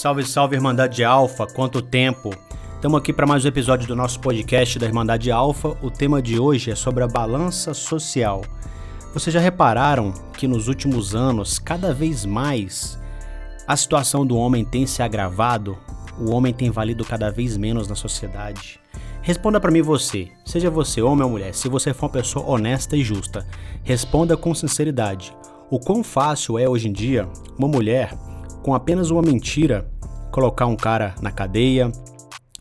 Salve, salve, Irmandade Alfa, quanto tempo! Estamos aqui para mais um episódio do nosso podcast da Irmandade Alfa. O tema de hoje é sobre a balança social. Vocês já repararam que nos últimos anos, cada vez mais, a situação do homem tem se agravado? O homem tem valido cada vez menos na sociedade? Responda para mim você, seja você homem ou mulher, se você for uma pessoa honesta e justa, responda com sinceridade. O quão fácil é hoje em dia uma mulher com apenas uma mentira, colocar um cara na cadeia,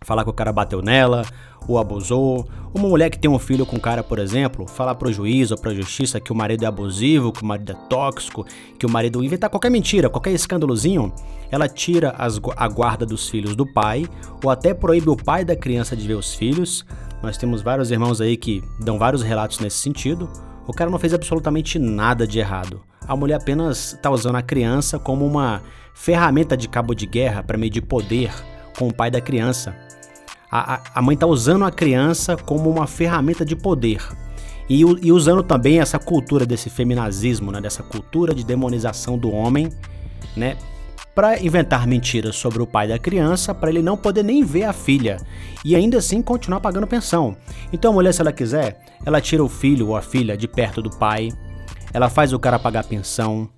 falar que o cara bateu nela, ou abusou. Uma mulher que tem um filho com um cara, por exemplo, falar pro juiz ou pra justiça que o marido é abusivo, que o marido é tóxico, que o marido inventar qualquer mentira, qualquer escândalozinho, ela tira as, a guarda dos filhos do pai, ou até proíbe o pai da criança de ver os filhos. Nós temos vários irmãos aí que dão vários relatos nesse sentido. O cara não fez absolutamente nada de errado. A mulher apenas está usando a criança como uma ferramenta de cabo de guerra para medir poder com o pai da criança. A, a, a mãe está usando a criança como uma ferramenta de poder. E, e, usando também essa cultura desse feminazismo, né, dessa cultura de demonização do homem, né, para inventar mentiras sobre o pai da criança, para ele não poder nem ver a filha e ainda assim continuar pagando pensão. Então a mulher, se ela quiser, ela tira o filho ou a filha de perto do pai, ela faz o cara pagar pensão,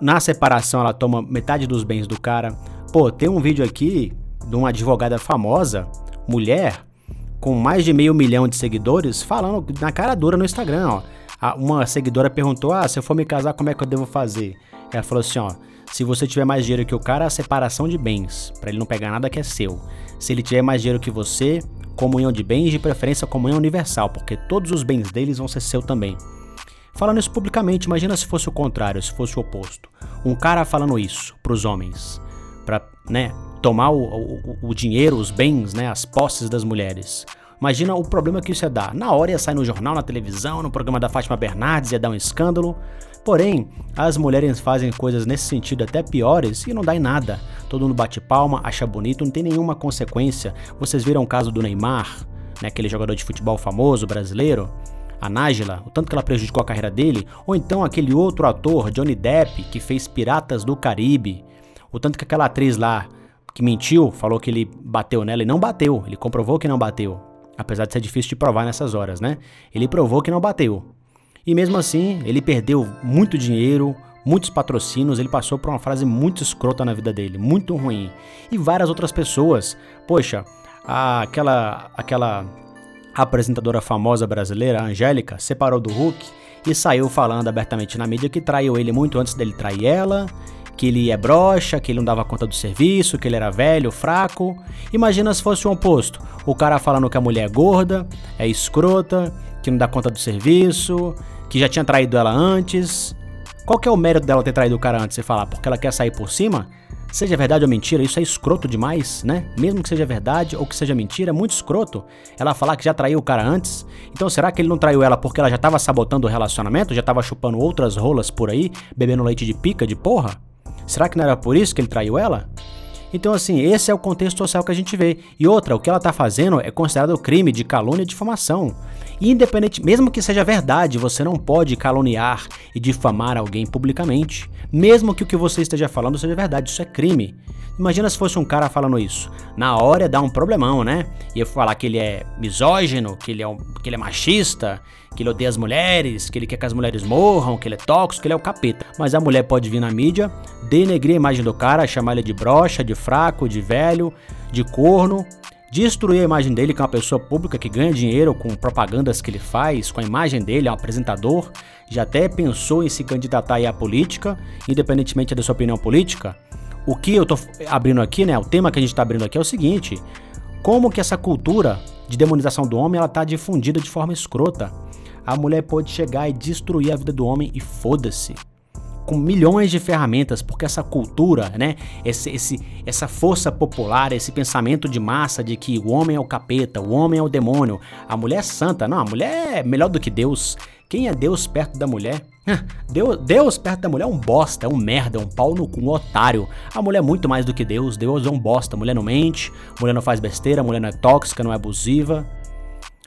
na separação ela toma metade dos bens do cara. Pô, tem um vídeo aqui de uma advogada famosa, mulher, com mais de meio milhão de seguidores, falando na cara dura no Instagram, ó. Uma seguidora perguntou: Ah, se eu for me casar, como é que eu devo fazer? Ela falou assim: Ó, se você tiver mais dinheiro que o cara, a separação de bens, para ele não pegar nada que é seu. Se ele tiver mais dinheiro que você, comunhão de bens, de preferência comunhão universal, porque todos os bens deles vão ser seu também. Falando isso publicamente, imagina se fosse o contrário, se fosse o oposto. Um cara falando isso pros homens, pra, né, tomar o, o, o dinheiro, os bens, né, as posses das mulheres. Imagina o problema que isso ia dar. Na hora ia sair no jornal, na televisão, no programa da Fátima Bernardes, ia dar um escândalo. Porém, as mulheres fazem coisas nesse sentido até piores e não dá em nada. Todo mundo bate palma, acha bonito, não tem nenhuma consequência. Vocês viram o caso do Neymar, né, aquele jogador de futebol famoso brasileiro? a Nájila, o tanto que ela prejudicou a carreira dele, ou então aquele outro ator, Johnny Depp, que fez Piratas do Caribe, o tanto que aquela atriz lá que mentiu, falou que ele bateu nela e não bateu, ele comprovou que não bateu. Apesar de ser difícil de provar nessas horas, né? Ele provou que não bateu. E mesmo assim, ele perdeu muito dinheiro, muitos patrocínios, ele passou por uma frase muito escrota na vida dele, muito ruim. E várias outras pessoas. Poxa, aquela aquela apresentadora famosa brasileira, Angélica, separou do Hulk e saiu falando abertamente na mídia que traiu ele muito antes dele trair ela, que ele é broxa, que ele não dava conta do serviço, que ele era velho, fraco. Imagina se fosse o oposto. O cara falando que a mulher é gorda, é escrota, que não dá conta do serviço, que já tinha traído ela antes. Qual que é o mérito dela ter traído o cara antes? Você falar porque ela quer sair por cima? Seja verdade ou mentira, isso é escroto demais, né? Mesmo que seja verdade ou que seja mentira, é muito escroto ela falar que já traiu o cara antes. Então será que ele não traiu ela porque ela já tava sabotando o relacionamento, já tava chupando outras rolas por aí, bebendo leite de pica de porra? Será que não era por isso que ele traiu ela? Então, assim, esse é o contexto social que a gente vê. E outra, o que ela tá fazendo é considerado crime de calúnia e difamação. E independente, mesmo que seja verdade, você não pode caluniar e difamar alguém publicamente. Mesmo que o que você esteja falando seja verdade, isso é crime. Imagina se fosse um cara falando isso. Na hora dá um problemão, né? Ia falar que ele é misógino, que ele é, um, que ele é machista, que ele odeia as mulheres, que ele quer que as mulheres morram, que ele é tóxico, que ele é o capeta. Mas a mulher pode vir na mídia, denegrir a imagem do cara, chamar ele de broxa, de fraco, de velho, de corno, destruir a imagem dele, que é uma pessoa pública que ganha dinheiro com propagandas que ele faz, com a imagem dele, é um apresentador, já até pensou em se candidatar à política, independentemente da sua opinião política. O que eu tô abrindo aqui, né, o tema que a gente está abrindo aqui é o seguinte: como que essa cultura de demonização do homem ela tá difundida de forma escrota? A mulher pode chegar e destruir a vida do homem e foda-se com milhões de ferramentas, porque essa cultura, né, esse, esse, essa força popular, esse pensamento de massa de que o homem é o capeta, o homem é o demônio, a mulher é santa, não, a mulher é melhor do que Deus. Quem é Deus perto da mulher? Deus, Deus perto da mulher é um bosta, é um merda, é um pau no cu, um otário. A mulher é muito mais do que Deus, Deus é um bosta, mulher não mente, mulher não faz besteira, mulher não é tóxica, não é abusiva.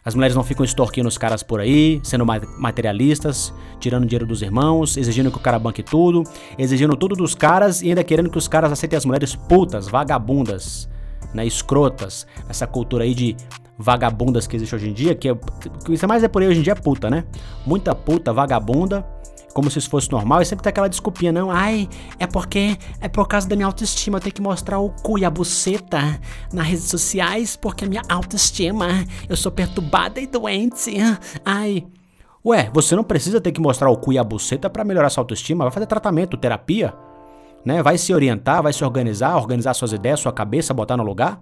As mulheres não ficam extorquindo os caras por aí, sendo materialistas, tirando dinheiro dos irmãos, exigindo que o cara banque tudo, exigindo tudo dos caras e ainda querendo que os caras aceitem as mulheres putas, vagabundas, né, escrotas. Essa cultura aí de vagabundas que existe hoje em dia, que, é, que isso é mais é por aí hoje em dia é puta, né? Muita puta, vagabunda, como se isso fosse normal, e sempre tem aquela desculpinha, não, ai, é porque é por causa da minha autoestima, eu tenho que mostrar o cu e a buceta nas redes sociais, porque a minha autoestima, eu sou perturbada e doente, ai. Ué, você não precisa ter que mostrar o cu e a buceta para melhorar sua autoestima, vai fazer tratamento, terapia, né? Vai se orientar, vai se organizar, organizar suas ideias, sua cabeça, botar no lugar.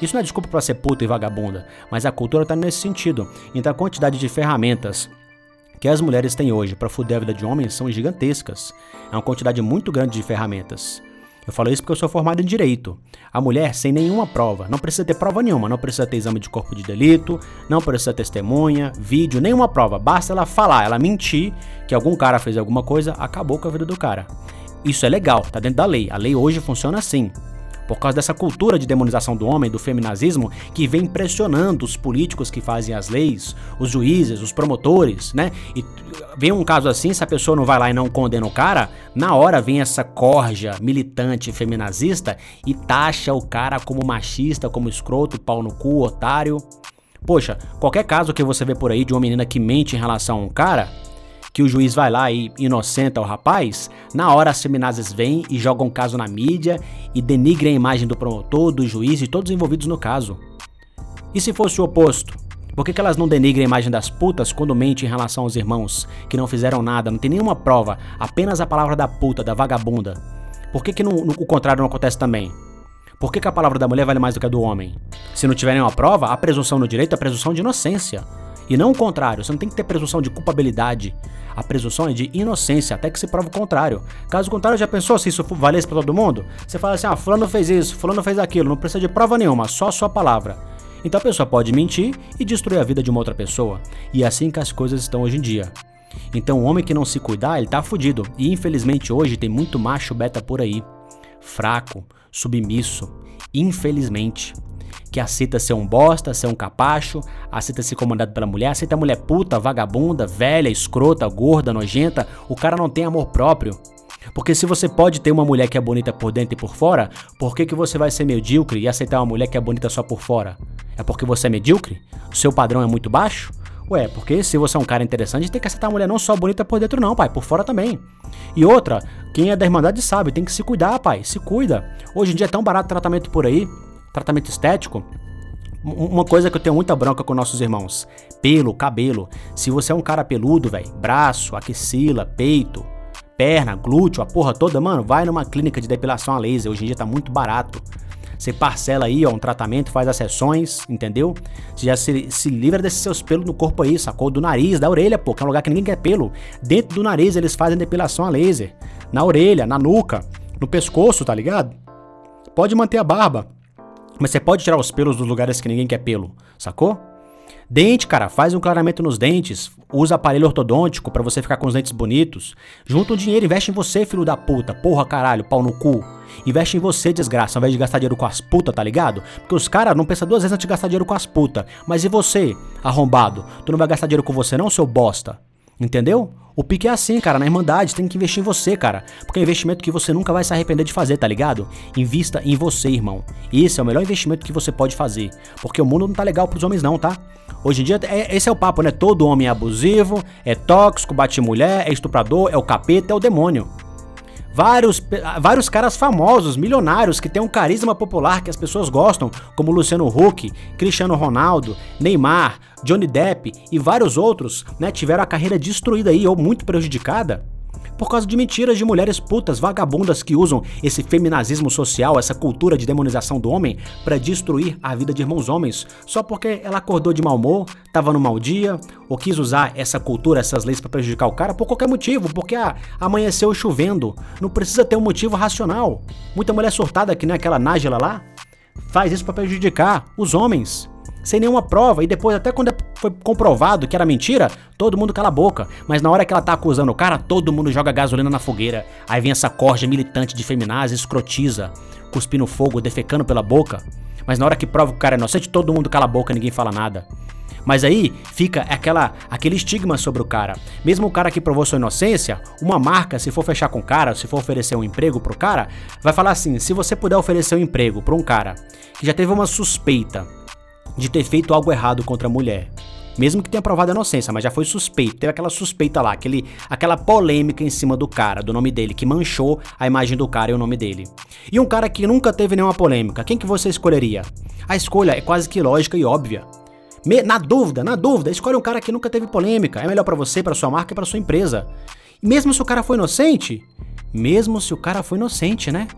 Isso não é desculpa para ser puta e vagabunda, mas a cultura tá nesse sentido. Então a quantidade de ferramentas que as mulheres têm hoje para fuder a vida de homens são gigantescas. É uma quantidade muito grande de ferramentas. Eu falo isso porque eu sou formado em direito. A mulher, sem nenhuma prova, não precisa ter prova nenhuma, não precisa ter exame de corpo de delito, não precisa testemunha, vídeo, nenhuma prova. Basta ela falar, ela mentir que algum cara fez alguma coisa, acabou com a vida do cara. Isso é legal, tá dentro da lei. A lei hoje funciona assim por causa dessa cultura de demonização do homem, do feminazismo, que vem pressionando os políticos que fazem as leis, os juízes, os promotores, né? E vem um caso assim, se a pessoa não vai lá e não condena o cara, na hora vem essa corja militante feminazista e taxa o cara como machista, como escroto, pau no cu, otário. Poxa, qualquer caso que você vê por aí de uma menina que mente em relação a um cara, que o juiz vai lá e inocenta o rapaz, na hora as feminazes vêm e jogam o caso na mídia e denigrem a imagem do promotor, do juiz e todos envolvidos no caso. E se fosse o oposto? Por que, que elas não denigrem a imagem das putas quando mentem em relação aos irmãos, que não fizeram nada, não tem nenhuma prova, apenas a palavra da puta, da vagabunda? Por que, que não, no, o contrário não acontece também? Por que, que a palavra da mulher vale mais do que a do homem? Se não tiver nenhuma prova, a presunção no direito é a presunção de inocência. E não o contrário, você não tem que ter presunção de culpabilidade. A presunção é de inocência, até que se prove o contrário. Caso contrário, já pensou se isso valesse para todo mundo? Você fala assim: ah, fulano fez isso, fulano fez aquilo, não precisa de prova nenhuma, só a sua palavra. Então a pessoa pode mentir e destruir a vida de uma outra pessoa. E é assim que as coisas estão hoje em dia. Então o homem que não se cuidar, ele tá fudido. E infelizmente hoje tem muito macho beta por aí. Fraco, submisso. Infelizmente que aceita ser um bosta, ser um capacho, aceita ser comandado pela mulher, aceita a mulher puta, vagabunda, velha, escrota, gorda, nojenta, o cara não tem amor próprio. Porque se você pode ter uma mulher que é bonita por dentro e por fora, por que, que você vai ser medíocre e aceitar uma mulher que é bonita só por fora? É porque você é medíocre? O seu padrão é muito baixo? Ué, porque se você é um cara interessante, tem que aceitar uma mulher não só bonita por dentro, não, pai, por fora também. E outra, quem é da Irmandade sabe, tem que se cuidar, pai, se cuida. Hoje em dia é tão barato tratamento por aí, tratamento estético, uma coisa que eu tenho muita bronca com nossos irmãos: pelo, cabelo. Se você é um cara peludo, velho, braço, axila, peito, perna, glúteo, a porra toda, mano, vai numa clínica de depilação a laser. Hoje em dia tá muito barato. Você parcela aí, ó, um tratamento, faz as sessões, entendeu? Você já se, se livra desses seus pelos no corpo aí, sacou? Do nariz, da orelha, pô, que é um lugar que ninguém quer pelo. Dentro do nariz eles fazem depilação a laser. Na orelha, na nuca, no pescoço, tá ligado? Pode manter a barba. Mas você pode tirar os pelos dos lugares que ninguém quer pelo, sacou? Dente, cara, faz um clareamento nos dentes, usa aparelho ortodôntico para você ficar com os dentes bonitos. Junta um dinheiro, investe em você, filho da puta, porra caralho, pau no cu. Investe em você, desgraça, ao invés de gastar dinheiro com as putas, tá ligado? Porque os caras não pensam duas vezes antes de gastar dinheiro com as putas. Mas e você, arrombado? Tu não vai gastar dinheiro com você não, seu bosta? Entendeu? O pique é assim, cara, na Irmandade, tem que investir em você, cara. Porque é um investimento que você nunca vai se arrepender de fazer, tá ligado? Invista em você, irmão. Esse é o melhor investimento que você pode fazer. Porque o mundo não tá legal pros homens, não, tá? Hoje em dia, é, esse é o papo, né? Todo homem é abusivo, é tóxico, bate mulher, é estuprador, é o capeta, é o demônio. Vários, vários caras famosos, milionários, que têm um carisma popular que as pessoas gostam, como Luciano Huck, Cristiano Ronaldo, Neymar, Johnny Depp e vários outros, né, tiveram a carreira destruída aí ou muito prejudicada por causa de mentiras de mulheres putas, vagabundas que usam esse feminazismo social, essa cultura de demonização do homem para destruir a vida de irmãos homens, só porque ela acordou de mau humor, tava no mau dia, ou quis usar essa cultura, essas leis para prejudicar o cara por qualquer motivo, porque ah, amanheceu chovendo. Não precisa ter um motivo racional. Muita mulher surtada que nem aquela Nájila lá faz isso para prejudicar os homens sem nenhuma prova, e depois, até quando foi comprovado que era mentira, todo mundo cala a boca. Mas na hora que ela tá acusando o cara, todo mundo joga gasolina na fogueira. Aí vem essa corja militante de feminazes, escrotiza, cuspindo fogo, defecando pela boca. Mas na hora que prova que o cara é inocente, todo mundo cala a boca, ninguém fala nada. Mas aí fica aquela, aquele estigma sobre o cara. Mesmo o cara que provou sua inocência, uma marca, se for fechar com o cara, se for oferecer um emprego pro cara, vai falar assim: se você puder oferecer um emprego pra um cara que já teve uma suspeita de ter feito algo errado contra a mulher, mesmo que tenha provado a inocência, mas já foi suspeito, teve aquela suspeita lá, aquele, aquela polêmica em cima do cara, do nome dele, que manchou a imagem do cara e o nome dele. E um cara que nunca teve nenhuma polêmica, quem que você escolheria? A escolha é quase que lógica e óbvia. Me, na dúvida, na dúvida, escolhe um cara que nunca teve polêmica. É melhor para você, para sua marca e para sua empresa. Mesmo se o cara foi inocente, mesmo se o cara foi inocente, né?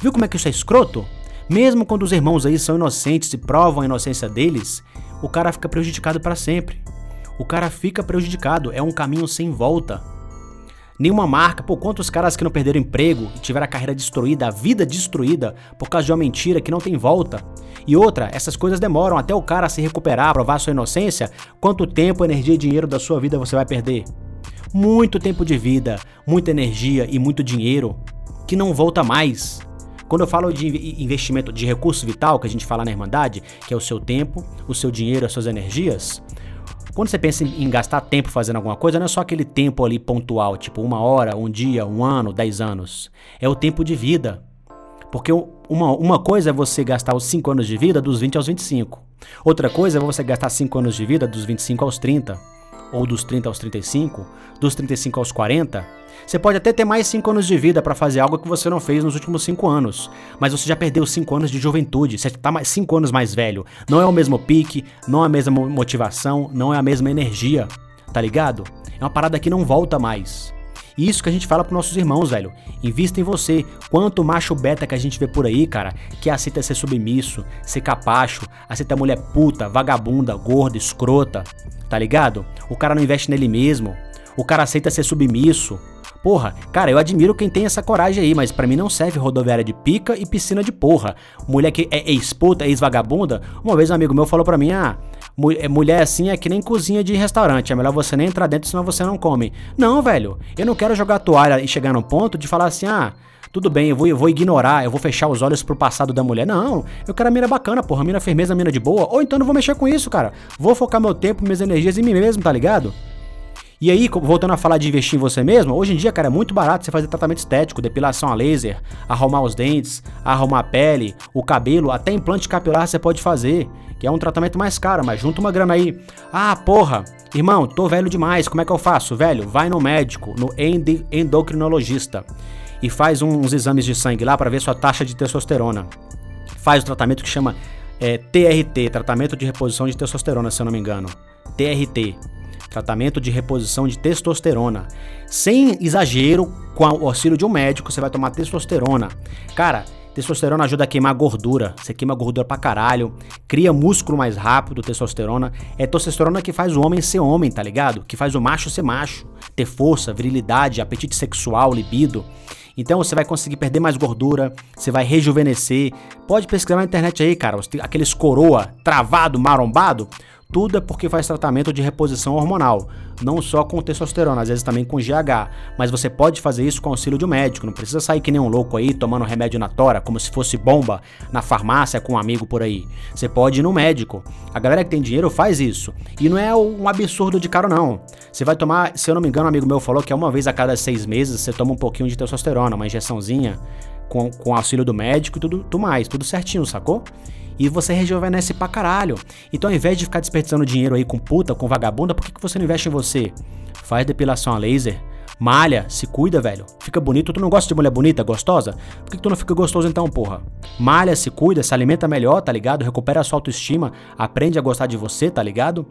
Viu como é que isso é escroto? Mesmo quando os irmãos aí são inocentes e provam a inocência deles, o cara fica prejudicado para sempre. O cara fica prejudicado, é um caminho sem volta. Nenhuma marca, pô, quantos caras que não perderam emprego e tiveram a carreira destruída, a vida destruída por causa de uma mentira que não tem volta. E outra, essas coisas demoram até o cara se recuperar, provar sua inocência. Quanto tempo, energia e dinheiro da sua vida você vai perder? Muito tempo de vida, muita energia e muito dinheiro que não volta mais. Quando eu falo de investimento de recurso vital, que a gente fala na Irmandade, que é o seu tempo, o seu dinheiro, as suas energias, quando você pensa em, gastar tempo fazendo alguma coisa, não é só aquele tempo ali pontual, tipo uma hora, um dia, um ano, dez anos. É o tempo de vida. Porque uma, uma coisa é você gastar os 5 anos de vida dos 20 aos 25. Outra coisa é você gastar 5 anos de vida dos 25 aos 30. Ou dos 30 aos 35. Dos 35 aos 40 você pode até ter mais 5 anos de vida para fazer algo que você não fez nos últimos 5 anos, mas você já perdeu 5 anos de juventude, você está 5 anos mais velho. Não é o mesmo pique, não é a mesma motivação, não é a mesma energia, tá ligado? É uma parada que não volta mais. E isso que a gente fala pros nossos irmãos, velho. Invista em você. Quanto macho beta que a gente vê por aí, cara, que aceita ser submisso, ser capacho, aceita mulher puta, vagabunda, gorda, escrota, tá ligado? O cara não investe nele mesmo. O cara aceita ser submisso, Porra, cara, eu admiro quem tem essa coragem aí, mas para mim não serve rodoviária de pica e piscina de porra. Mulher que é ex-puta, ex-vagabunda. Uma vez um amigo meu falou pra mim, ah, mulher assim é que nem cozinha de restaurante, é melhor você nem entrar dentro senão você não come. Não, velho, eu não quero jogar toalha e chegar no ponto de falar assim, ah, tudo bem, eu vou, eu vou ignorar, eu vou fechar os olhos pro passado da mulher. Não, eu quero a mina bacana, porra, a mina firmeza, a mina de boa. Ou então não vou mexer com isso, cara. Vou focar meu tempo, minhas energias em mim mesmo, tá ligado? E aí, voltando a falar de investir em você mesmo, hoje em dia, cara, é muito barato você fazer tratamento estético, depilação a laser, arrumar os dentes, arrumar a pele, o cabelo, até implante capilar você pode fazer, que é um tratamento mais caro, mas junta uma grana aí. Ah, porra, irmão, tô velho demais, como é que eu faço? Velho, vai no médico, no endocrinologista e faz uns exames de sangue lá para ver sua taxa de testosterona. Faz o tratamento que chama é, TRT, tratamento de reposição de testosterona, se eu não me engano. TRT, tratamento de reposição de testosterona. Sem exagero, com o auxílio de um médico, você vai tomar testosterona. Cara, testosterona ajuda a queimar gordura. Você queima gordura pra caralho, cria músculo mais rápido, testosterona. É testosterona que faz o homem ser homem, tá ligado? Que faz o macho ser macho, ter força, virilidade, apetite sexual, libido. Então você vai conseguir perder mais gordura, você vai rejuvenescer. Pode pesquisar na internet aí, cara, aqueles coroa travado, marombado. Tudo é porque faz tratamento de reposição hormonal, não só com testosterona, às vezes também com GH. Mas você pode fazer isso com auxílio de um médico, não precisa sair que nem um louco aí tomando remédio na tora, como se fosse bomba na farmácia com um amigo por aí. Você pode ir no médico. A galera que tem dinheiro faz isso. E não é um absurdo de caro, não. Você vai tomar, se eu não me engano, um amigo meu falou que é uma vez a cada seis meses você toma um pouquinho de testosterona, uma injeçãozinha com, com auxílio do médico e tudo, tudo mais, tudo certinho, sacou? E você rejuvenesce pra caralho. Então ao invés de ficar desperdiçando dinheiro aí com puta, com vagabunda, por que, que você não investe em você? Faz depilação a laser, malha, se cuida, velho. Fica bonito. Tu não gosta de mulher bonita, gostosa? Por que, que tu não fica gostoso então, porra? Malha, se cuida, se alimenta melhor, tá ligado? Recupera a sua autoestima, aprende a gostar de você, tá ligado?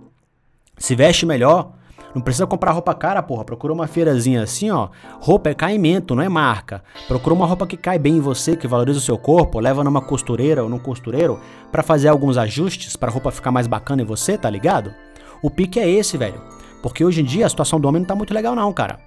Se veste melhor. Não precisa comprar roupa cara, porra. Procura uma feirazinha assim, ó. Roupa é caimento, não é marca. Procura uma roupa que cai bem em você, que valoriza o seu corpo. Leva numa costureira ou num costureiro para fazer alguns ajustes para a roupa ficar mais bacana em você, tá ligado? O pique é esse, velho. Porque hoje em dia a situação do homem não tá muito legal, não, cara.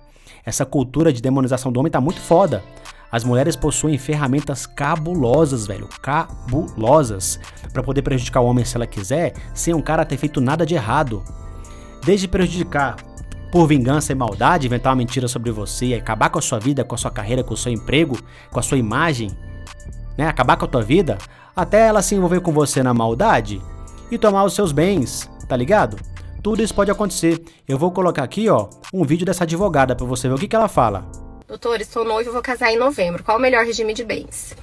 Essa cultura de demonização do homem tá muito foda. As mulheres possuem ferramentas cabulosas, velho, cabulosas, para poder prejudicar o homem se ela quiser, sem um cara ter feito nada de errado. Desde prejudicar por vingança e maldade, inventar uma mentira sobre você, acabar com a sua vida, com a sua carreira, com o seu emprego, com a sua imagem, né? Acabar com a tua vida, até ela se envolver com você na maldade e tomar os seus bens, tá ligado? Tudo isso pode acontecer. Eu vou colocar aqui, ó, um vídeo dessa advogada para você ver o que, que ela fala. Doutor, estou noivo e vou casar em novembro. Qual o melhor regime de bens?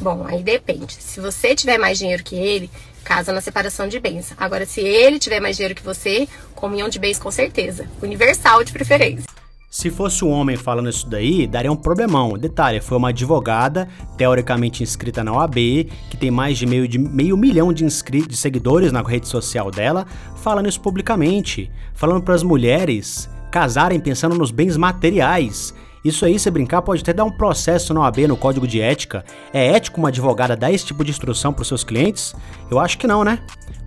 Bom, aí depende. Se você tiver mais dinheiro que ele, casa na separação de bens. Agora, se ele tiver mais dinheiro que você, comunhão de bens com certeza. Universal de preferência. Se fosse um homem falando isso daí, daria um problemão. Detalhe, foi uma advogada, teoricamente inscrita na OAB, que tem mais de meio, de meio milhão de, de seguidores na rede social dela, falando isso publicamente, falando para as mulheres casarem pensando nos bens materiais. Isso aí, se brincar, pode até dar um processo na OAB, no Código de Ética. É ético uma advogada dar esse tipo de instrução para os seus clientes? Eu acho que não, né?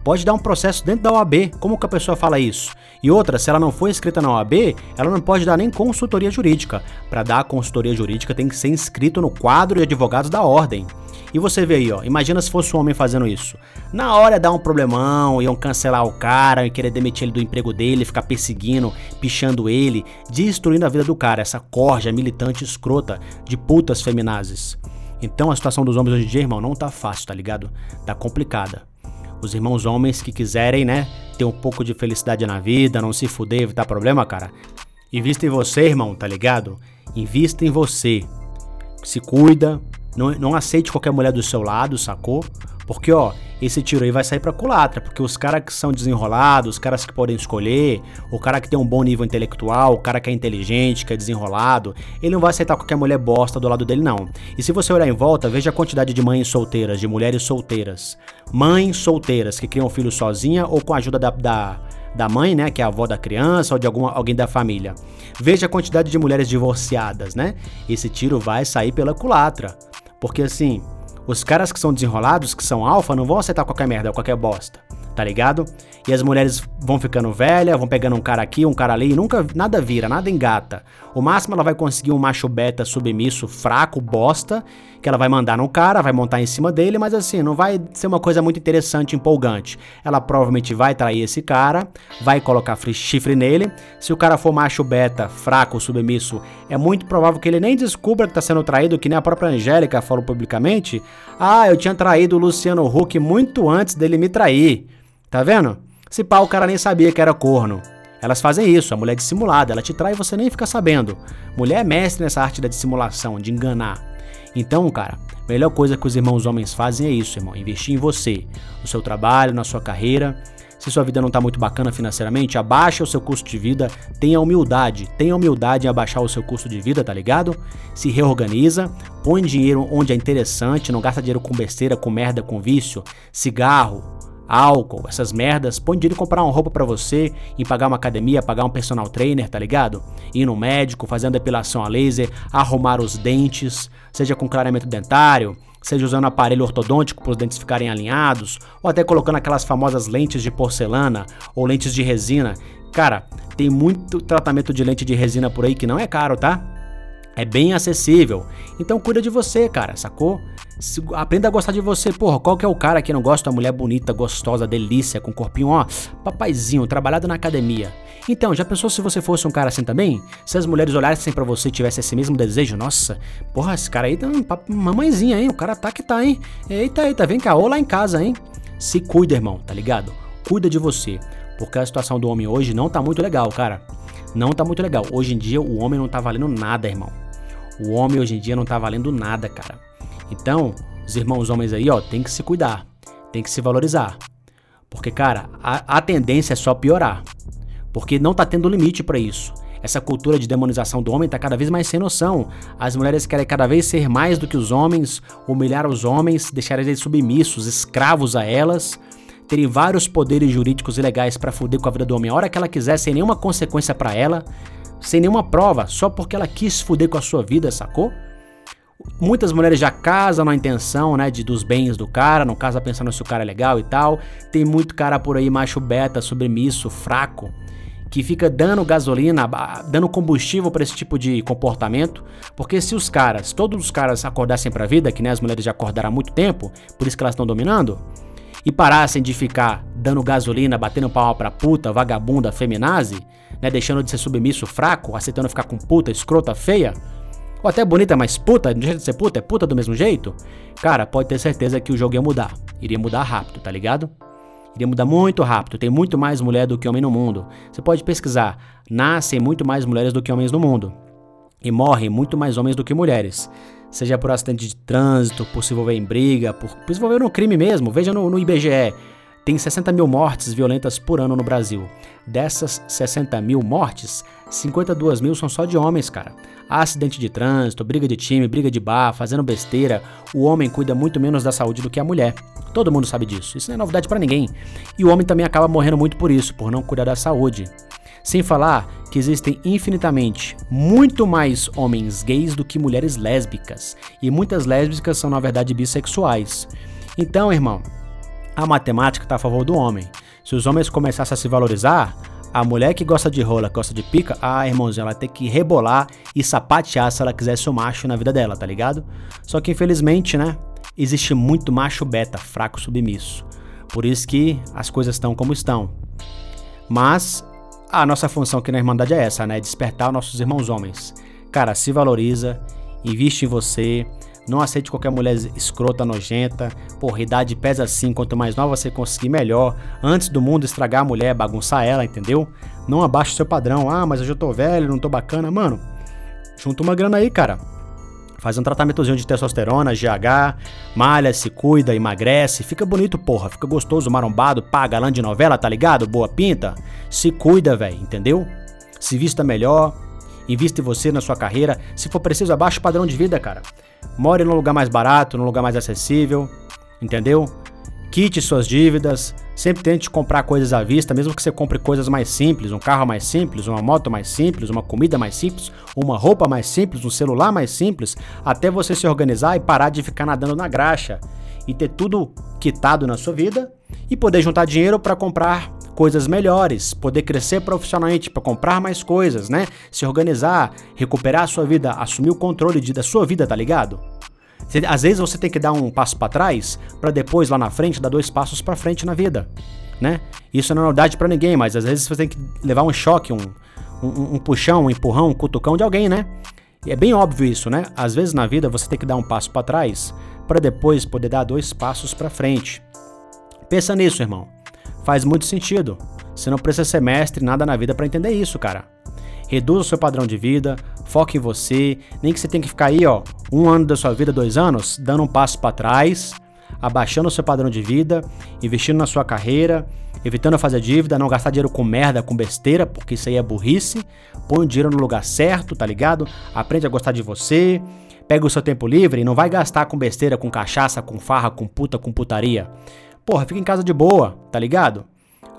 Pode dar um processo dentro da OAB. Como que a pessoa fala isso? E outra, se ela não for inscrita na OAB, ela não pode dar nem consultoria jurídica. Para dar consultoria jurídica tem que ser inscrito no quadro de advogados da ordem. E você vê aí, ó, imagina se fosse um homem fazendo isso. Na hora dá um problemão, iam cancelar o cara, iam querer demitir ele do emprego dele, ficar perseguindo, pichando ele, destruindo a vida do cara, essa corja militante escrota de putas feminazes. Então a situação dos homens hoje em dia, irmão, não tá fácil, tá ligado? Tá complicada. Os irmãos homens que quiserem, né, ter um pouco de felicidade na vida, não se fuder, evitar problema, cara. Invista em você, irmão, tá ligado? Invista em você. Se cuida, não, não aceite qualquer mulher do seu lado, sacou? Porque, ó, esse tiro aí vai sair pra culatra, porque os caras que são desenrolados, os caras que podem escolher, o cara que tem um bom nível intelectual, o cara que é inteligente, que é desenrolado, ele não vai aceitar qualquer mulher bosta do lado dele, não. E se você olhar em volta, veja a quantidade de mães solteiras, de mulheres solteiras. Mães solteiras que criam filho sozinha ou com a ajuda da, da da mãe, né, que é a avó da criança ou de alguma, alguém da família. Veja a quantidade de mulheres divorciadas, né? Esse tiro vai sair pela culatra. Porque assim, os caras que são desenrolados, que são alfa, não vão aceitar qualquer merda, qualquer bosta, tá ligado? E as mulheres vão ficando velhas, vão pegando um cara aqui, um cara ali, e nunca nada vira, nada engata. O máximo ela vai conseguir um macho beta submisso, fraco, bosta, que ela vai mandar no cara, vai montar em cima dele, mas assim, não vai ser uma coisa muito interessante, empolgante. Ela provavelmente vai trair esse cara, vai colocar chifre nele. Se o cara for macho beta, fraco, submisso, é muito provável que ele nem descubra que tá sendo traído, que nem a própria Angélica falou publicamente. Ah, eu tinha traído o Luciano Huck muito antes dele me trair. Tá vendo? Se pá, o cara nem sabia que era corno. Elas fazem isso, a mulher é dissimulada, ela te trai e você nem fica sabendo. Mulher é mestre nessa arte da dissimulação, de enganar. Então, cara, a melhor coisa que os irmãos homens fazem é isso, irmão, investir em você, no seu trabalho, na sua carreira. Se sua vida não tá muito bacana financeiramente, abaixa o seu custo de vida, tenha humildade, tenha humildade em abaixar o seu custo de vida, tá ligado? Se reorganiza, põe dinheiro onde é interessante, não gasta dinheiro com besteira, com merda, com vício, cigarro, álcool, essas merdas, põe dinheiro em comprar uma roupa para você, em pagar uma academia, pagar um personal trainer, tá ligado? Ir no médico, fazer uma depilação a laser, arrumar os dentes, seja com clareamento dentário, seja usando aparelho ortodôntico para os dentes ficarem alinhados, ou até colocando aquelas famosas lentes de porcelana ou lentes de resina. Cara, tem muito tratamento de lente de resina por aí que não é caro, tá? É bem acessível. Então cuida de você, cara, sacou? Aprenda a gostar de você. Porra, qual que é o cara que não gosta da mulher bonita, gostosa, delícia, com corpinho, ó, papaizinho, trabalhado na academia? Então, já pensou se você fosse um cara assim também? Se as mulheres olhassem para você e tivessem esse mesmo desejo? Nossa, porra, esse cara aí tá uma mamãezinha, hein? O cara tá que tá, hein? Eita, eita, vem cá, ou lá em casa, hein? Se cuida, irmão, tá ligado? Cuida de você. Porque a situação do homem hoje não tá muito legal, cara. Não tá muito legal. Hoje em dia o homem não tá valendo nada, irmão. O homem hoje em dia não tá valendo nada, cara. Então, os irmãos homens aí, ó, tem que se cuidar, tem que se valorizar. Porque, cara, a, a tendência é só piorar. Porque não tá tendo limite para isso. Essa cultura de demonização do homem tá cada vez mais sem noção. As mulheres querem cada vez ser mais do que os homens, humilhar os homens, deixar eles submissos, escravos a elas, terem vários poderes jurídicos e legais para foder com a vida do homem a hora que ela quiser, sem nenhuma consequência para ela sem nenhuma prova, só porque ela quis fuder com a sua vida, sacou? Muitas mulheres já casam na intenção, né, de, dos bens do cara, não casa pensando se o cara é legal e tal. Tem muito cara por aí macho beta, submisso, fraco, que fica dando gasolina, dando combustível para esse tipo de comportamento, porque se os caras, todos os caras acordassem pra vida, que né, as mulheres já acordaram há muito tempo, por isso que elas estão dominando, e parassem de ficar dando gasolina, batendo palma pra puta, vagabunda, feminazi, né, deixando de ser submisso, fraco, aceitando ficar com puta, escrota, feia, ou até bonita, mas puta, de jeito de ser puta, é puta do mesmo jeito, cara, pode ter certeza que o jogo ia mudar. Iria mudar rápido, tá ligado? Iria mudar muito rápido. Tem muito mais mulher do que homem no mundo. Você pode pesquisar. Nascem muito mais mulheres do que homens no mundo. E morrem muito mais homens do que mulheres. Seja por acidente de trânsito, por se envolver em briga, por, por se envolver no crime mesmo. Veja no, no IBGE. Tem 60 mil mortes violentas por ano no Brasil. Dessas 60 mil mortes, 52 mil são só de homens, cara. Acidente de trânsito, briga de time, briga de bar, fazendo besteira. O homem cuida muito menos da saúde do que a mulher. Todo mundo sabe disso. Isso não é novidade para ninguém. E o homem também acaba morrendo muito por isso, por não cuidar da saúde. Sem falar que existem infinitamente muito mais homens gays do que mulheres lésbicas. E muitas lésbicas são, na verdade, bissexuais. Então, irmão, a matemática está a favor do homem. Se os homens começassem a se valorizar, a mulher que gosta de rola, gosta de pica, ah, irmãozinho, ela tem que rebolar e sapatear se ela quisesse o macho na vida dela, tá ligado? Só que infelizmente, né, existe muito macho beta, fraco submisso. Por isso que as coisas estão como estão. Mas a nossa função aqui na Irmandade é essa, né? Despertar nossos irmãos homens. Cara, se valoriza, investe em você, não aceite qualquer mulher escrota, nojenta. Porra, idade pesa assim. Quanto mais nova você conseguir, melhor. Antes do mundo estragar a mulher, bagunçar ela, entendeu? Não abaixe o seu padrão. Ah, mas eu já tô velho, não tô bacana. Mano, junta uma grana aí, cara. Faz um tratamentozinho de testosterona, GH, malha, se cuida, emagrece, fica bonito, porra, fica gostoso, marombado, pá, galã de novela, tá ligado? Boa pinta. Se cuida, velho, entendeu? Se vista melhor, invista em você, na sua carreira. Se for preciso, abaixa o padrão de vida, cara. More num lugar mais barato, num lugar mais acessível, entendeu? Quite suas dívidas, sempre tente comprar coisas à vista, mesmo que você compre coisas mais simples, um carro mais simples, uma moto mais simples, uma comida mais simples, uma roupa mais simples, um celular mais simples, até você se organizar e parar de ficar nadando na graxa e ter tudo quitado na sua vida e poder juntar dinheiro para comprar coisas melhores, poder crescer profissionalmente para comprar mais coisas, né? Se organizar, recuperar a sua vida, assumir o controle de, da sua vida, tá ligado? Às vezes você tem que dar um passo para trás para depois lá na frente dar dois passos para frente na vida, né? Isso não é novidade para ninguém, mas às vezes você tem que levar um choque, um, um, um puxão, um empurrão, um cutucão de alguém, né? E é bem óbvio isso, né? Às vezes na vida você tem que dar um passo para trás para depois poder dar dois passos para frente. Pensa nisso, irmão. Faz muito sentido. Você não precisa ser mestre nada na vida para entender isso, cara. Reduza o seu padrão de vida, foque em você, nem que você tenha que ficar aí, ó, um ano da sua vida, dois anos, dando um passo para trás, abaixando o seu padrão de vida, investindo na sua carreira, evitando fazer dívida, não gastar dinheiro com merda, com besteira, porque isso aí é burrice. Põe o dinheiro no lugar certo, tá ligado? Aprende a gostar de você. Pega o seu tempo livre e não vai gastar com besteira, com cachaça, com farra, com puta, com putaria. Porra, fica em casa de boa, tá ligado?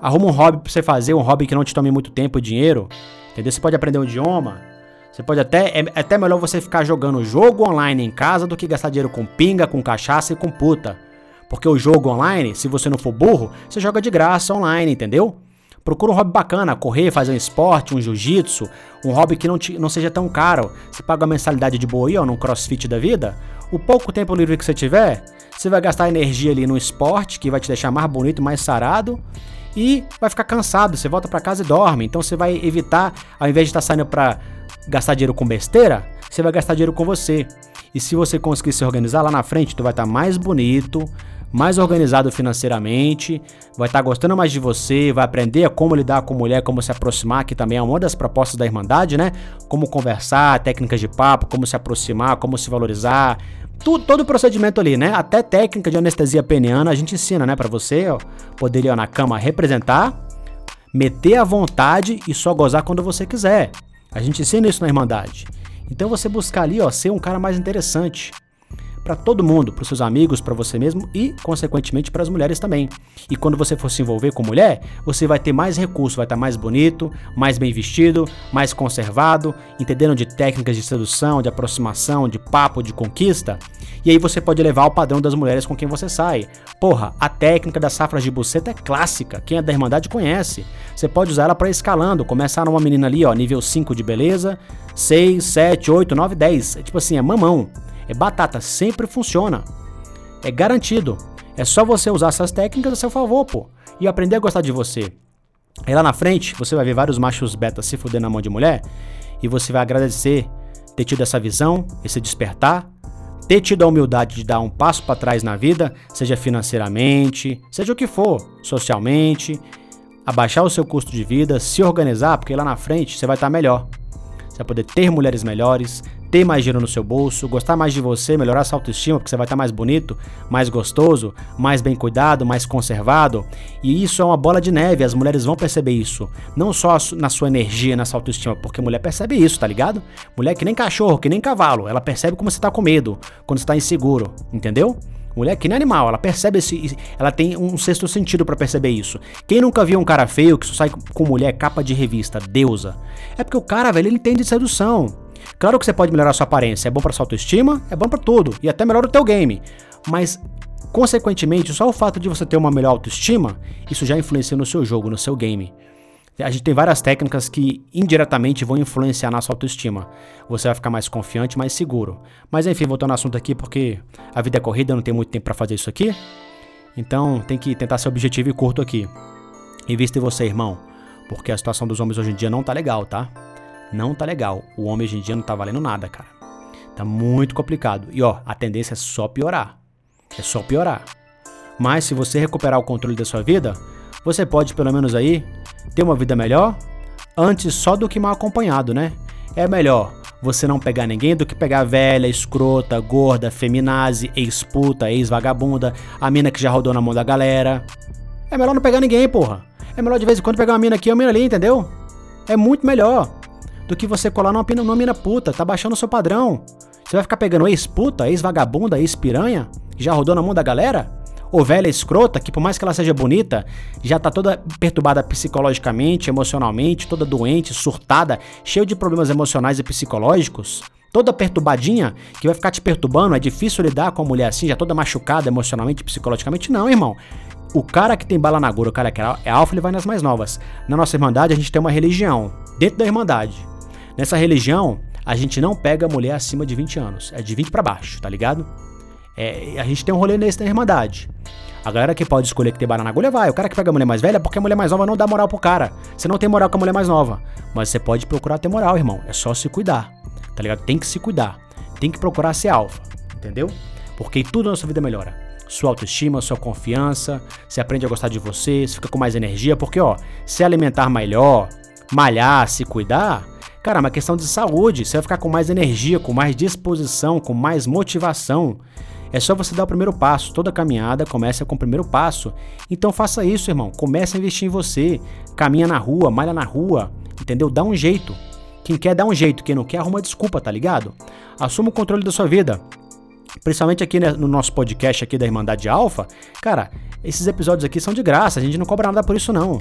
Arruma um hobby pra você fazer, um hobby que não te tome muito tempo e dinheiro. Entendeu? Você pode aprender um idioma. Você pode até. É, é até melhor você ficar jogando jogo online em casa do que gastar dinheiro com pinga, com cachaça e com puta. Porque o jogo online, se você não for burro, você joga de graça online, entendeu? Procura um hobby bacana, correr, fazer um esporte, um jiu-jitsu, um hobby que não, te, não seja tão caro. Você paga uma mensalidade de boa aí, ó, num crossfit da vida. O pouco tempo livre que você tiver, você vai gastar energia ali no esporte, que vai te deixar mais bonito, mais sarado, e vai ficar cansado. Você volta para casa e dorme. Então você vai evitar, ao invés de estar tá saindo para gastar dinheiro com besteira, você vai gastar dinheiro com você. E se você conseguir se organizar lá na frente, tu vai estar tá mais bonito, mais organizado financeiramente, vai estar tá gostando mais de você, vai aprender como lidar com mulher, como se aproximar, que também é uma das propostas da Irmandade, né? Como conversar, técnicas de papo, como se aproximar, como se valorizar, todo o procedimento ali, né? Até técnica de anestesia peniana a gente ensina, né? Para você ó, poder ir na cama representar, meter à vontade e só gozar quando você quiser. A gente ensina isso na Irmandade. Então você buscar ali, ó, ser um cara mais interessante para todo mundo, para seus amigos, para você mesmo e, consequentemente, para as mulheres também. E quando você for se envolver com mulher, você vai ter mais recursos, vai estar mais bonito, mais bem vestido, mais conservado, entendendo de técnicas de sedução, de aproximação, de papo, de conquista. E aí você pode levar o padrão das mulheres com quem você sai. Porra, a técnica das safras de buceta é clássica, quem é da Irmandade conhece. Você pode usar ela para escalando, começar numa menina ali, ó, nível 5 de beleza, 6, 7, 8, 9, 10. É tipo assim, é mamão. É batata, sempre funciona. É garantido. É só você usar essas técnicas a seu favor, pô. E aprender a gostar de você. Aí lá na frente, você vai ver vários machos beta se fuder na mão de mulher. E você vai agradecer ter tido essa visão, esse despertar. ter tido a humildade de dar um passo para trás na vida, seja financeiramente, seja o que for, socialmente, abaixar o seu custo de vida, se organizar, porque lá na frente você vai estar melhor. Você vai poder ter mulheres melhores, ter mais dinheiro no seu bolso, gostar mais de você, melhorar sua autoestima, porque você vai estar mais bonito, mais gostoso, mais bem cuidado, mais conservado. E isso é uma bola de neve, as mulheres vão perceber isso. Não só na sua energia, na sua autoestima, porque mulher percebe isso, tá ligado? Mulher que nem cachorro, que nem cavalo, ela percebe como você tá com medo, quando você tá inseguro, entendeu? Mulher que nem animal, ela percebe esse. Ela tem um sexto sentido para perceber isso. Quem nunca viu um cara feio que só sai com mulher capa de revista, deusa? É porque o cara, velho, ele entende de sedução. Claro que você pode melhorar sua aparência, é bom para sua autoestima, é bom para tudo e até melhora o teu game. Mas consequentemente, só o fato de você ter uma melhor autoestima, isso já influencia no seu jogo, no seu game. A gente tem várias técnicas que indiretamente vão influenciar na sua autoestima. Você vai ficar mais confiante, mais seguro. Mas enfim, voltando ao assunto aqui, porque a vida é corrida, não tem muito tempo para fazer isso aqui. Então tem que tentar ser objetivo e curto aqui. Invista em você, irmão. Porque a situação dos homens hoje em dia não tá legal, tá? Não tá legal. O homem hoje em dia não tá valendo nada, cara. Tá muito complicado. E ó, a tendência é só piorar. É só piorar. Mas se você recuperar o controle da sua vida, você pode pelo menos aí ter uma vida melhor antes só do que mal acompanhado, né? É melhor você não pegar ninguém do que pegar velha, escrota, gorda, feminazi, ex-puta, ex-vagabunda, a mina que já rodou na mão da galera. É melhor não pegar ninguém, porra. É melhor de vez em quando pegar uma mina aqui e uma mina ali, entendeu? É muito melhor do que você colar numa, numa mina puta, tá baixando o seu padrão. Você vai ficar pegando ex-puta, ex-vagabunda, ex-piranha, que já rodou na mão da galera? Ou velha escrota, que por mais que ela seja bonita, já tá toda perturbada psicologicamente, emocionalmente, toda doente, surtada, cheia de problemas emocionais e psicológicos? Toda perturbadinha, que vai ficar te perturbando, é difícil lidar com uma mulher assim, já toda machucada emocionalmente, psicologicamente? Não, irmão. O cara que tem bala na agulha, o cara que é alfa, ele vai nas mais novas. Na nossa irmandade, a gente tem uma religião. Dentro da irmandade. Nessa religião, a gente não pega mulher acima de 20 anos. É de 20 para baixo, tá ligado? É, a gente tem um rolê nesse na Irmandade. A galera que pode escolher que tem bala na agulha vai. O cara que pega a mulher mais velha porque a mulher mais nova não dá moral pro cara. Você não tem moral com a mulher mais nova. Mas você pode procurar ter moral, irmão. É só se cuidar. Tá ligado? Tem que se cuidar. Tem que procurar ser alfa. Entendeu? Porque tudo na sua vida melhora. Sua autoestima, sua confiança. Você aprende a gostar de você. Você fica com mais energia. Porque, ó, se alimentar melhor, malhar, se cuidar. Cara, é uma questão de saúde. Você vai ficar com mais energia, com mais disposição, com mais motivação. É só você dar o primeiro passo. Toda caminhada começa com o primeiro passo. Então faça isso, irmão. Comece a investir em você. Caminha na rua, malha na rua. Entendeu? Dá um jeito. Quem quer dá um jeito, quem não quer arruma desculpa, tá ligado? Assuma o controle da sua vida. Principalmente aqui né, no nosso podcast aqui da Irmandade Alfa, cara, esses episódios aqui são de graça, a gente não cobra nada por isso não.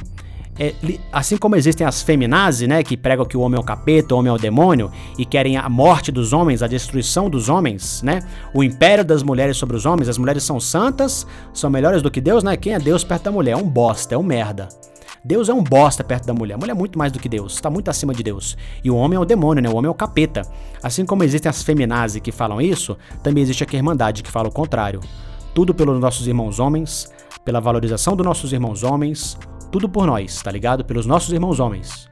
É, assim como existem as feminazes, né, que pregam que o homem é o capeta, o homem é o demônio e querem a morte dos homens, a destruição dos homens, né? O império das mulheres sobre os homens, as mulheres são santas, são melhores do que Deus, né? Quem é Deus perto da mulher? É um bosta, é um merda. Deus é um bosta perto da mulher. A mulher é muito mais do que Deus, está muito acima de Deus. E o homem é o demônio, né? O homem é o capeta. Assim como existem as feminazes que falam isso, também existe a Irmandade que fala o contrário. Tudo pelos nossos irmãos homens, pela valorização dos nossos irmãos homens, tudo por nós, tá ligado? Pelos nossos irmãos homens.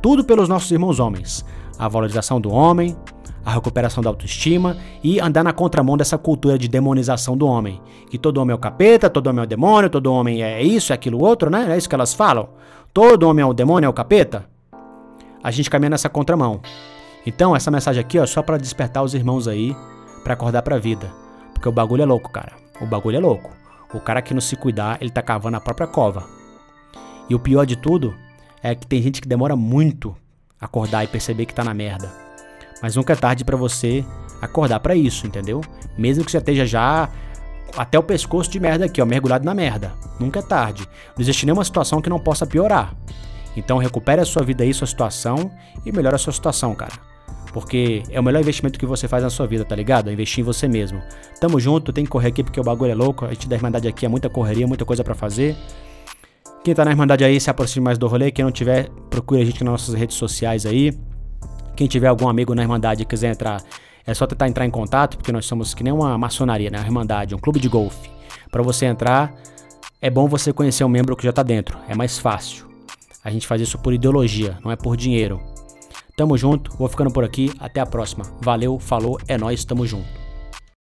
Tudo pelos nossos irmãos homens. A valorização do homem, a recuperação da autoestima e andar na contramão dessa cultura de demonização do homem. Que todo homem é o capeta, todo homem é o demônio, todo homem é isso, é aquilo outro, né? É isso que elas falam. Todo homem é o demônio, é o capeta. A gente caminha nessa contramão. Então, essa mensagem aqui, ó, só para despertar os irmãos aí, para acordar pra vida. Porque o bagulho é louco, cara. O bagulho é louco. O cara que não se cuidar, ele tá cavando a própria cova. E o pior de tudo é que tem gente que demora muito acordar e perceber que tá na merda. Mas nunca é tarde para você acordar para isso, entendeu? Mesmo que você esteja já até o pescoço de merda aqui, ó, mergulhado na merda. Nunca é tarde. Não existe nenhuma situação que não possa piorar. Então recupere a sua vida aí, sua situação e melhore a sua situação, cara. Porque é o melhor investimento que você faz na sua vida, tá ligado? É investir em você mesmo. Tamo junto, tem que correr aqui porque o bagulho é louco. A gente da Irmandade aqui é muita correria, muita coisa para fazer. Quem tá na Irmandade aí, se aproxime mais do rolê. Quem não tiver, procure a gente nas nossas redes sociais aí. Quem tiver algum amigo na Irmandade e quiser entrar, é só tentar entrar em contato, porque nós somos que nem uma maçonaria, né? Uma Irmandade, um clube de golfe. Para você entrar, é bom você conhecer um membro que já tá dentro. É mais fácil. A gente faz isso por ideologia, não é por dinheiro. Tamo junto, vou ficando por aqui. Até a próxima. Valeu, falou, é nós, tamo junto.